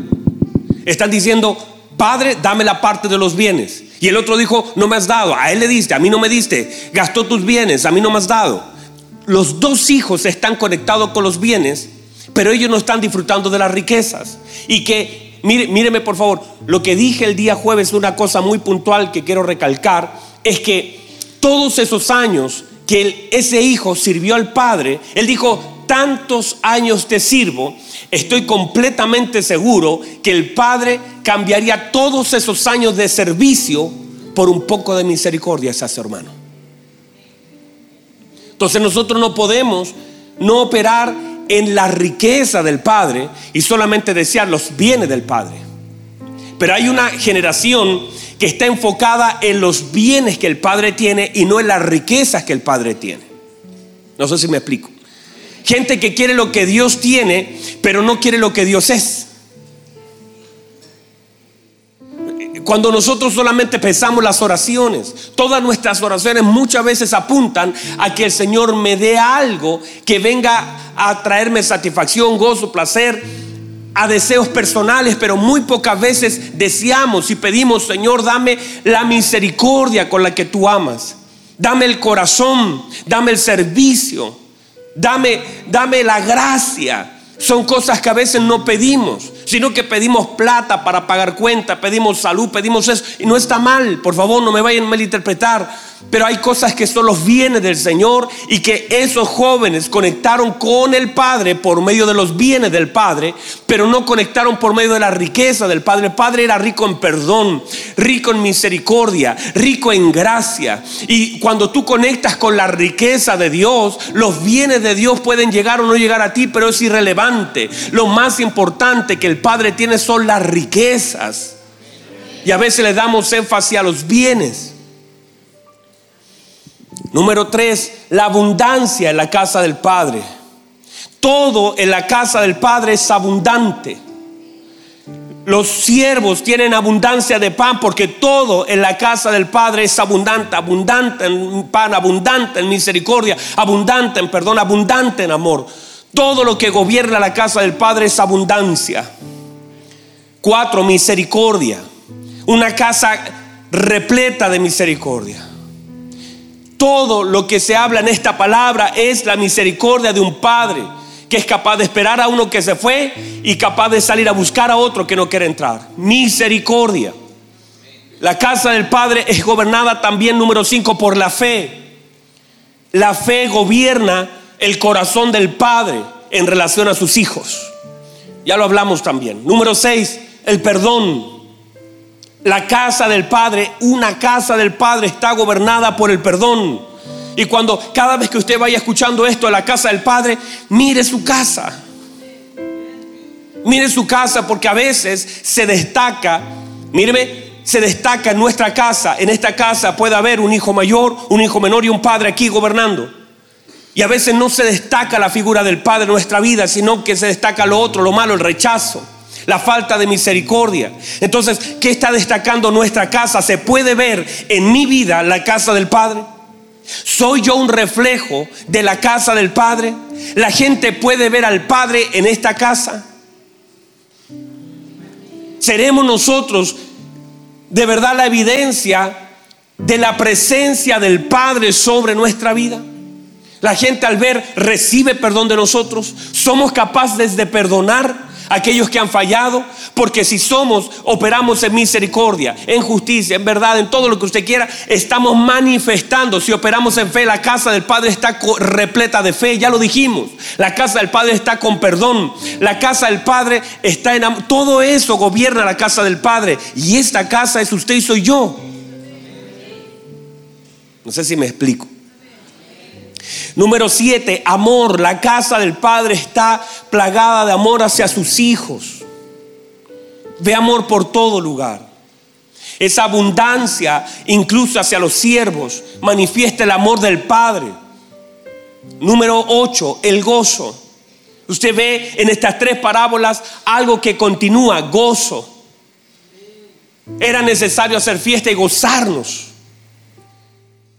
están diciendo, Padre, dame la parte de los bienes. Y el otro dijo, no me has dado, a él le diste, a mí no me diste, gastó tus bienes, a mí no me has dado. Los dos hijos están conectados con los bienes, pero ellos no están disfrutando de las riquezas. Y que mire, míreme por favor, lo que dije el día jueves, una cosa muy puntual que quiero recalcar, es que todos esos años que ese hijo sirvió al padre, él dijo, tantos años te sirvo, estoy completamente seguro que el padre cambiaría todos esos años de servicio por un poco de misericordia hacia su hermano. Entonces nosotros no podemos no operar en la riqueza del Padre y solamente desear los bienes del Padre. Pero hay una generación que está enfocada en los bienes que el Padre tiene y no en las riquezas que el Padre tiene. No sé si me explico. Gente que quiere lo que Dios tiene, pero no quiere lo que Dios es. Cuando nosotros solamente pensamos las oraciones, todas nuestras oraciones muchas veces apuntan a que el Señor me dé algo que venga a traerme satisfacción, gozo, placer, a deseos personales, pero muy pocas veces deseamos y pedimos, Señor, dame la misericordia con la que tú amas. Dame el corazón, dame el servicio, dame, dame la gracia. Son cosas que a veces no pedimos sino que pedimos plata para pagar cuenta, pedimos salud, pedimos eso. Y no está mal, por favor, no me vayan a malinterpretar. Pero hay cosas que son los bienes del Señor y que esos jóvenes conectaron con el Padre por medio de los bienes del Padre, pero no conectaron por medio de la riqueza del Padre. El Padre era rico en perdón, rico en misericordia, rico en gracia. Y cuando tú conectas con la riqueza de Dios, los bienes de Dios pueden llegar o no llegar a ti, pero es irrelevante. Lo más importante que el Padre tiene son las riquezas. Y a veces le damos énfasis a los bienes. Número tres, la abundancia en la casa del Padre. Todo en la casa del Padre es abundante. Los siervos tienen abundancia de pan porque todo en la casa del Padre es abundante, abundante en pan, abundante en misericordia, abundante en perdón, abundante en amor. Todo lo que gobierna la casa del Padre es abundancia. Cuatro, misericordia. Una casa repleta de misericordia. Todo lo que se habla en esta palabra es la misericordia de un padre que es capaz de esperar a uno que se fue y capaz de salir a buscar a otro que no quiere entrar. Misericordia. La casa del Padre es gobernada también, número 5, por la fe. La fe gobierna el corazón del Padre en relación a sus hijos. Ya lo hablamos también. Número 6, el perdón. La casa del Padre, una casa del Padre está gobernada por el perdón. Y cuando cada vez que usted vaya escuchando esto a la casa del Padre, mire su casa. Mire su casa porque a veces se destaca, míreme, se destaca en nuestra casa. En esta casa puede haber un hijo mayor, un hijo menor y un padre aquí gobernando. Y a veces no se destaca la figura del Padre en nuestra vida, sino que se destaca lo otro, lo malo, el rechazo la falta de misericordia. Entonces, ¿qué está destacando nuestra casa? ¿Se puede ver en mi vida la casa del Padre? ¿Soy yo un reflejo de la casa del Padre? ¿La gente puede ver al Padre en esta casa? ¿Seremos nosotros de verdad la evidencia de la presencia del Padre sobre nuestra vida? La gente al ver recibe perdón de nosotros. Somos capaces de perdonar a aquellos que han fallado. Porque si somos, operamos en misericordia, en justicia, en verdad, en todo lo que usted quiera, estamos manifestando. Si operamos en fe, la casa del Padre está repleta de fe. Ya lo dijimos. La casa del Padre está con perdón. La casa del Padre está en Todo eso gobierna la casa del Padre. Y esta casa es usted y soy yo. No sé si me explico. Número siete, amor. La casa del Padre está plagada de amor hacia sus hijos. Ve amor por todo lugar. Esa abundancia, incluso hacia los siervos, manifiesta el amor del Padre. Número ocho, el gozo. Usted ve en estas tres parábolas algo que continúa, gozo. Era necesario hacer fiesta y gozarnos.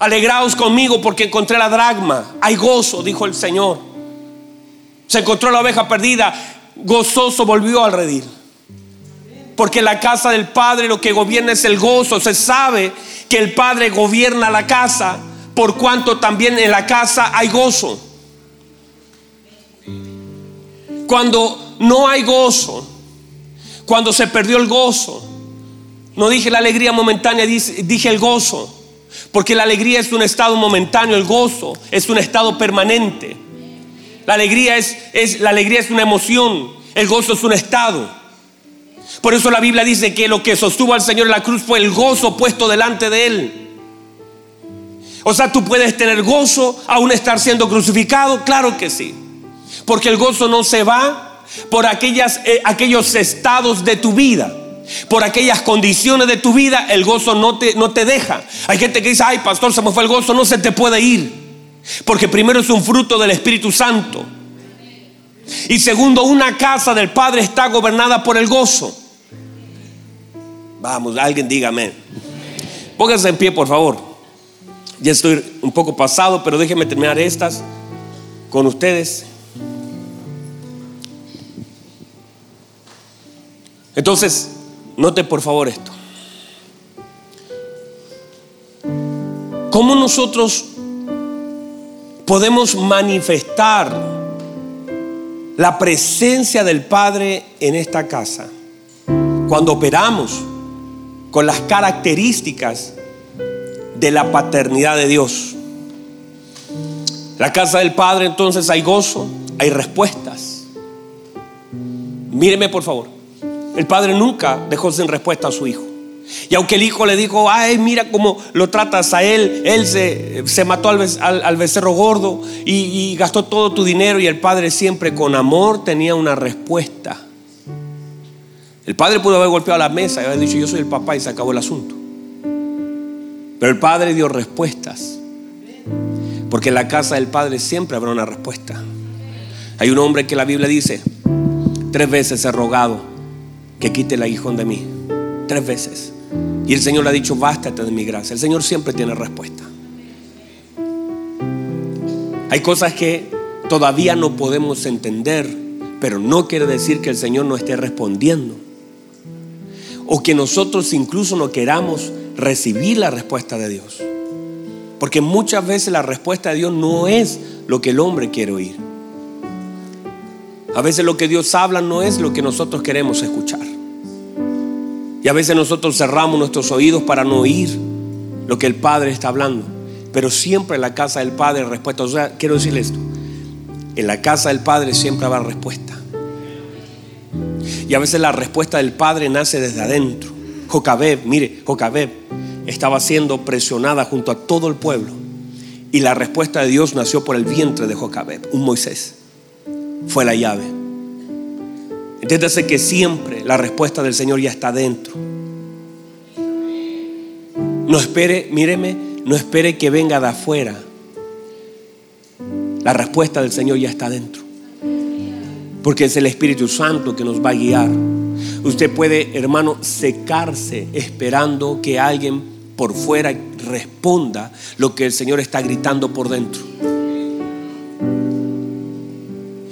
Alegraos conmigo porque encontré la dragma. Hay gozo, dijo el Señor. Se encontró la oveja perdida. Gozoso volvió al redil. Porque la casa del Padre lo que gobierna es el gozo. Se sabe que el Padre gobierna la casa por cuanto también en la casa hay gozo. Cuando no hay gozo, cuando se perdió el gozo, no dije la alegría momentánea, dije el gozo. Porque la alegría es un estado momentáneo, el gozo es un estado permanente. La alegría es, es, la alegría es una emoción, el gozo es un estado. Por eso la Biblia dice que lo que sostuvo al Señor en la cruz fue el gozo puesto delante de Él. O sea, tú puedes tener gozo aún estar siendo crucificado, claro que sí. Porque el gozo no se va por aquellas, eh, aquellos estados de tu vida por aquellas condiciones de tu vida, el gozo no te, no te deja. Hay gente que dice, ay pastor, se me fue el gozo, no se te puede ir. Porque primero es un fruto del Espíritu Santo. Y segundo, una casa del Padre está gobernada por el gozo. Vamos, alguien dígame. Pónganse en pie, por favor. Ya estoy un poco pasado, pero déjenme terminar estas con ustedes. Entonces, Note por favor esto. ¿Cómo nosotros podemos manifestar la presencia del Padre en esta casa? Cuando operamos con las características de la paternidad de Dios. La casa del Padre entonces hay gozo, hay respuestas. Míreme por favor. El padre nunca dejó sin respuesta a su hijo. Y aunque el hijo le dijo, ay, mira cómo lo tratas a él, él se, se mató al, becerro gordo y, y, gastó todo tu dinero y el padre siempre con amor tenía una respuesta. El padre pudo haber golpeado la mesa y haber dicho, yo soy el papá y se acabó el asunto. Pero el padre dio respuestas. Porque en la casa del padre siempre habrá una respuesta. Hay un hombre que la Biblia dice, tres veces he rogado que quite el aguijón de mí. Tres veces. Y el Señor le ha dicho, bástate de mi gracia. El Señor siempre tiene respuesta. Hay cosas que todavía no podemos entender, pero no quiere decir que el Señor no esté respondiendo. O que nosotros incluso no queramos recibir la respuesta de Dios. Porque muchas veces la respuesta de Dios no es lo que el hombre quiere oír. A veces lo que Dios habla no es lo que nosotros queremos escuchar. Y a veces nosotros cerramos nuestros oídos para no oír lo que el Padre está hablando. Pero siempre en la casa del Padre respuesta. O sea, quiero decirle esto. En la casa del Padre siempre habrá respuesta. Y a veces la respuesta del Padre nace desde adentro. Jocabeb, mire, Jocabeb estaba siendo presionada junto a todo el pueblo. Y la respuesta de Dios nació por el vientre de Jocabeb, un Moisés. Fue la llave. Entiéndase que siempre la respuesta del Señor ya está dentro. No espere, míreme, no espere que venga de afuera. La respuesta del Señor ya está dentro. Porque es el Espíritu Santo que nos va a guiar. Usted puede, hermano, secarse esperando que alguien por fuera responda lo que el Señor está gritando por dentro.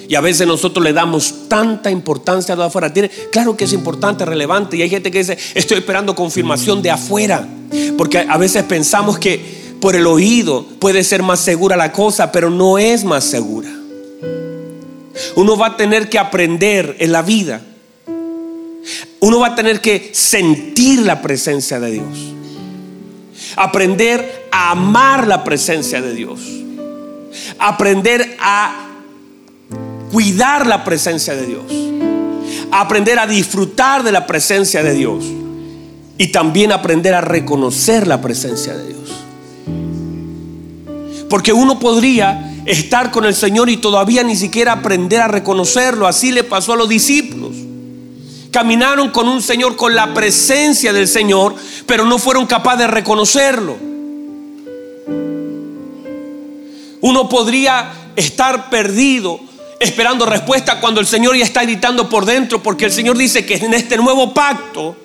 Y a veces nosotros le damos tanta importancia a lo de afuera. Claro que es importante, relevante. Y hay gente que dice, estoy esperando confirmación de afuera. Porque a veces pensamos que por el oído puede ser más segura la cosa, pero no es más segura. Uno va a tener que aprender en la vida. Uno va a tener que sentir la presencia de Dios. Aprender a amar la presencia de Dios. Aprender a cuidar la presencia de Dios, aprender a disfrutar de la presencia de Dios y también aprender a reconocer la presencia de Dios. Porque uno podría estar con el Señor y todavía ni siquiera aprender a reconocerlo. Así le pasó a los discípulos. Caminaron con un Señor, con la presencia del Señor, pero no fueron capaces de reconocerlo. Uno podría estar perdido esperando respuesta cuando el Señor ya está gritando por dentro, porque el Señor dice que en este nuevo pacto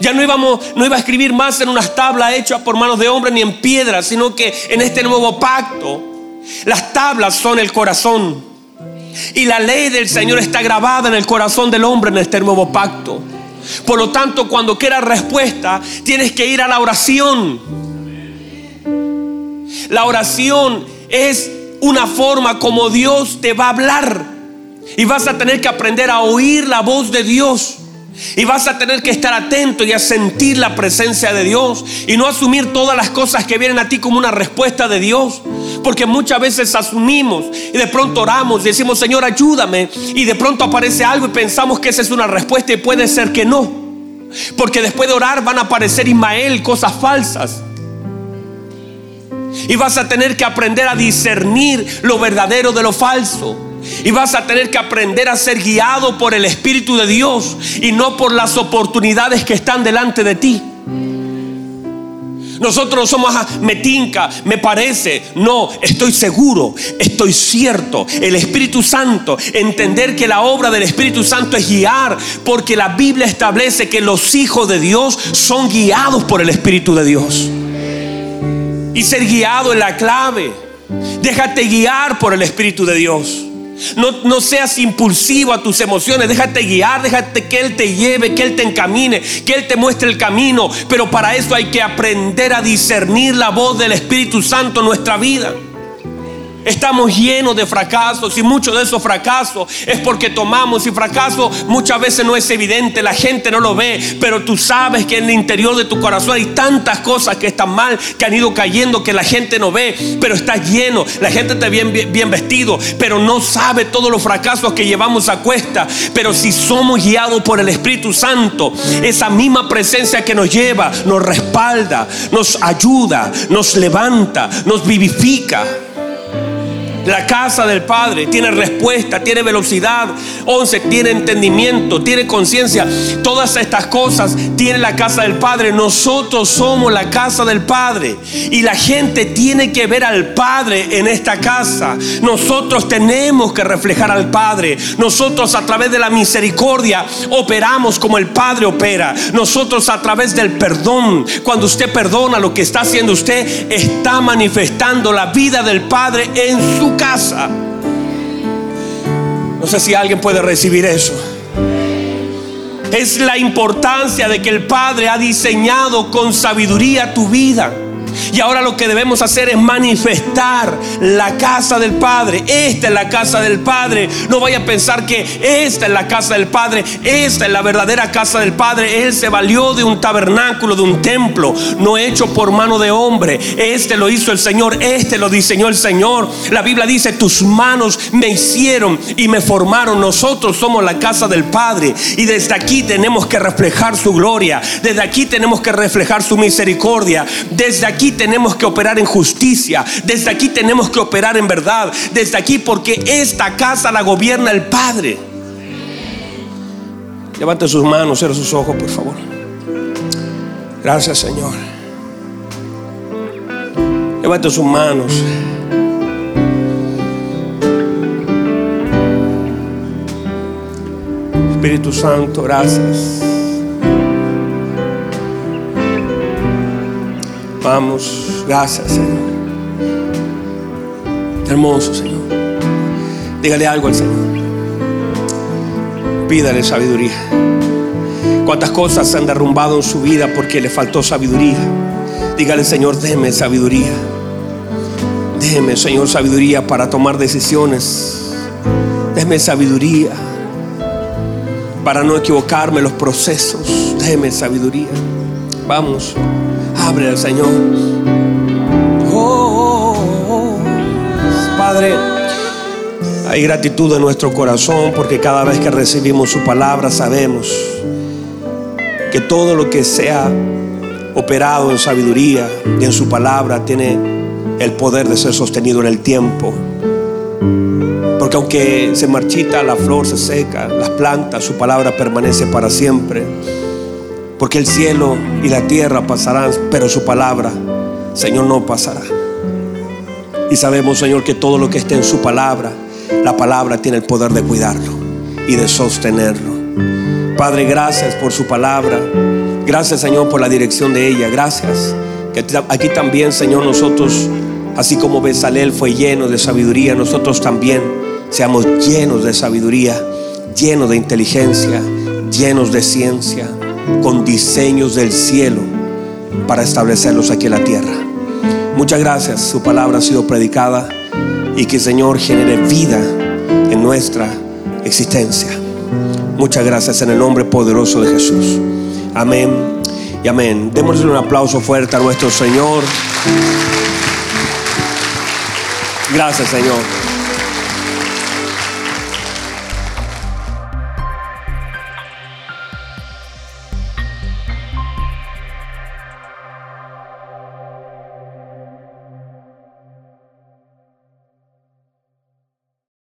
ya no íbamos, no iba a escribir más en unas tablas hechas por manos de hombre ni en piedra, sino que en este nuevo pacto las tablas son el corazón. Y la ley del Señor está grabada en el corazón del hombre en este nuevo pacto. Por lo tanto, cuando quieras respuesta, tienes que ir a la oración. La oración es una forma como Dios te va a hablar. Y vas a tener que aprender a oír la voz de Dios. Y vas a tener que estar atento y a sentir la presencia de Dios. Y no asumir todas las cosas que vienen a ti como una respuesta de Dios. Porque muchas veces asumimos y de pronto oramos y decimos, Señor, ayúdame. Y de pronto aparece algo y pensamos que esa es una respuesta y puede ser que no. Porque después de orar van a aparecer Ismael cosas falsas. Y vas a tener que aprender a discernir lo verdadero de lo falso. Y vas a tener que aprender a ser guiado por el Espíritu de Dios y no por las oportunidades que están delante de ti. Nosotros somos ah, metinca, me parece. No, estoy seguro, estoy cierto. El Espíritu Santo, entender que la obra del Espíritu Santo es guiar, porque la Biblia establece que los hijos de Dios son guiados por el Espíritu de Dios y ser guiado en la clave. Déjate guiar por el Espíritu de Dios. No, no, seas impulsivo a tus emociones, déjate guiar, déjate que Él te lleve, que Él te encamine, que Él te muestre el camino. Pero para eso hay que aprender a discernir la voz del Espíritu Santo en nuestra vida. Estamos llenos de fracasos y muchos de esos fracasos es porque tomamos y fracaso muchas veces no es evidente, la gente no lo ve, pero tú sabes que en el interior de tu corazón hay tantas cosas que están mal, que han ido cayendo, que la gente no ve, pero está lleno, la gente está bien, bien, vestido, pero no sabe todos los fracasos que llevamos a cuesta, pero si somos guiados por el Espíritu Santo, esa misma presencia que nos lleva, nos respalda, nos ayuda, nos levanta, nos vivifica. La casa del Padre tiene respuesta, tiene velocidad. 11, tiene entendimiento, tiene conciencia. Todas estas cosas tiene la casa del Padre. Nosotros somos la casa del Padre. Y la gente tiene que ver al Padre en esta casa. Nosotros tenemos que reflejar al Padre. Nosotros a través de la misericordia operamos como el Padre opera. Nosotros a través del perdón. Cuando usted perdona lo que está haciendo usted, está manifestando la vida del Padre en su casa. No sé si alguien puede recibir eso. Es la importancia de que el Padre ha diseñado con sabiduría tu vida. Y ahora lo que debemos hacer es manifestar la casa del Padre. Esta es la casa del Padre. No vaya a pensar que esta es la casa del Padre. Esta es la verdadera casa del Padre. Él se valió de un tabernáculo, de un templo, no hecho por mano de hombre. Este lo hizo el Señor. Este lo diseñó el Señor. La Biblia dice, tus manos me hicieron y me formaron. Nosotros somos la casa del Padre. Y desde aquí tenemos que reflejar su gloria. Desde aquí tenemos que reflejar su misericordia. Desde aquí tenemos que operar en justicia, desde aquí tenemos que operar en verdad, desde aquí porque esta casa la gobierna el Padre. Levante sus manos, cierre sus ojos, por favor. Gracias, Señor. Levante sus manos. Espíritu Santo, gracias. Vamos, gracias Señor. Hermoso Señor. Dígale algo al Señor. Pídale sabiduría. Cuántas cosas se han derrumbado en su vida porque le faltó sabiduría. Dígale, Señor, déme sabiduría. Déme, Señor, sabiduría para tomar decisiones. Déme sabiduría para no equivocarme en los procesos. Déme sabiduría. Vamos, al Señor. Padre, hay gratitud en nuestro corazón porque cada vez que recibimos su palabra sabemos que todo lo que sea operado en sabiduría y en su palabra tiene el poder de ser sostenido en el tiempo. Porque aunque se marchita, la flor se seca, las plantas, su palabra permanece para siempre. Porque el cielo y la tierra pasarán, pero su palabra, Señor, no pasará. Y sabemos, Señor, que todo lo que esté en su palabra, la palabra tiene el poder de cuidarlo y de sostenerlo. Padre, gracias por su palabra. Gracias, Señor, por la dirección de ella. Gracias. Que aquí también, Señor, nosotros, así como Besalel fue lleno de sabiduría, nosotros también seamos llenos de sabiduría, llenos de inteligencia, llenos de ciencia, con diseños del cielo para establecerlos aquí en la tierra. Muchas gracias. Su palabra ha sido predicada y que el Señor genere vida en nuestra existencia. Muchas gracias en el nombre poderoso de Jesús. Amén y amén. Démosle un aplauso fuerte a nuestro Señor. Gracias, Señor.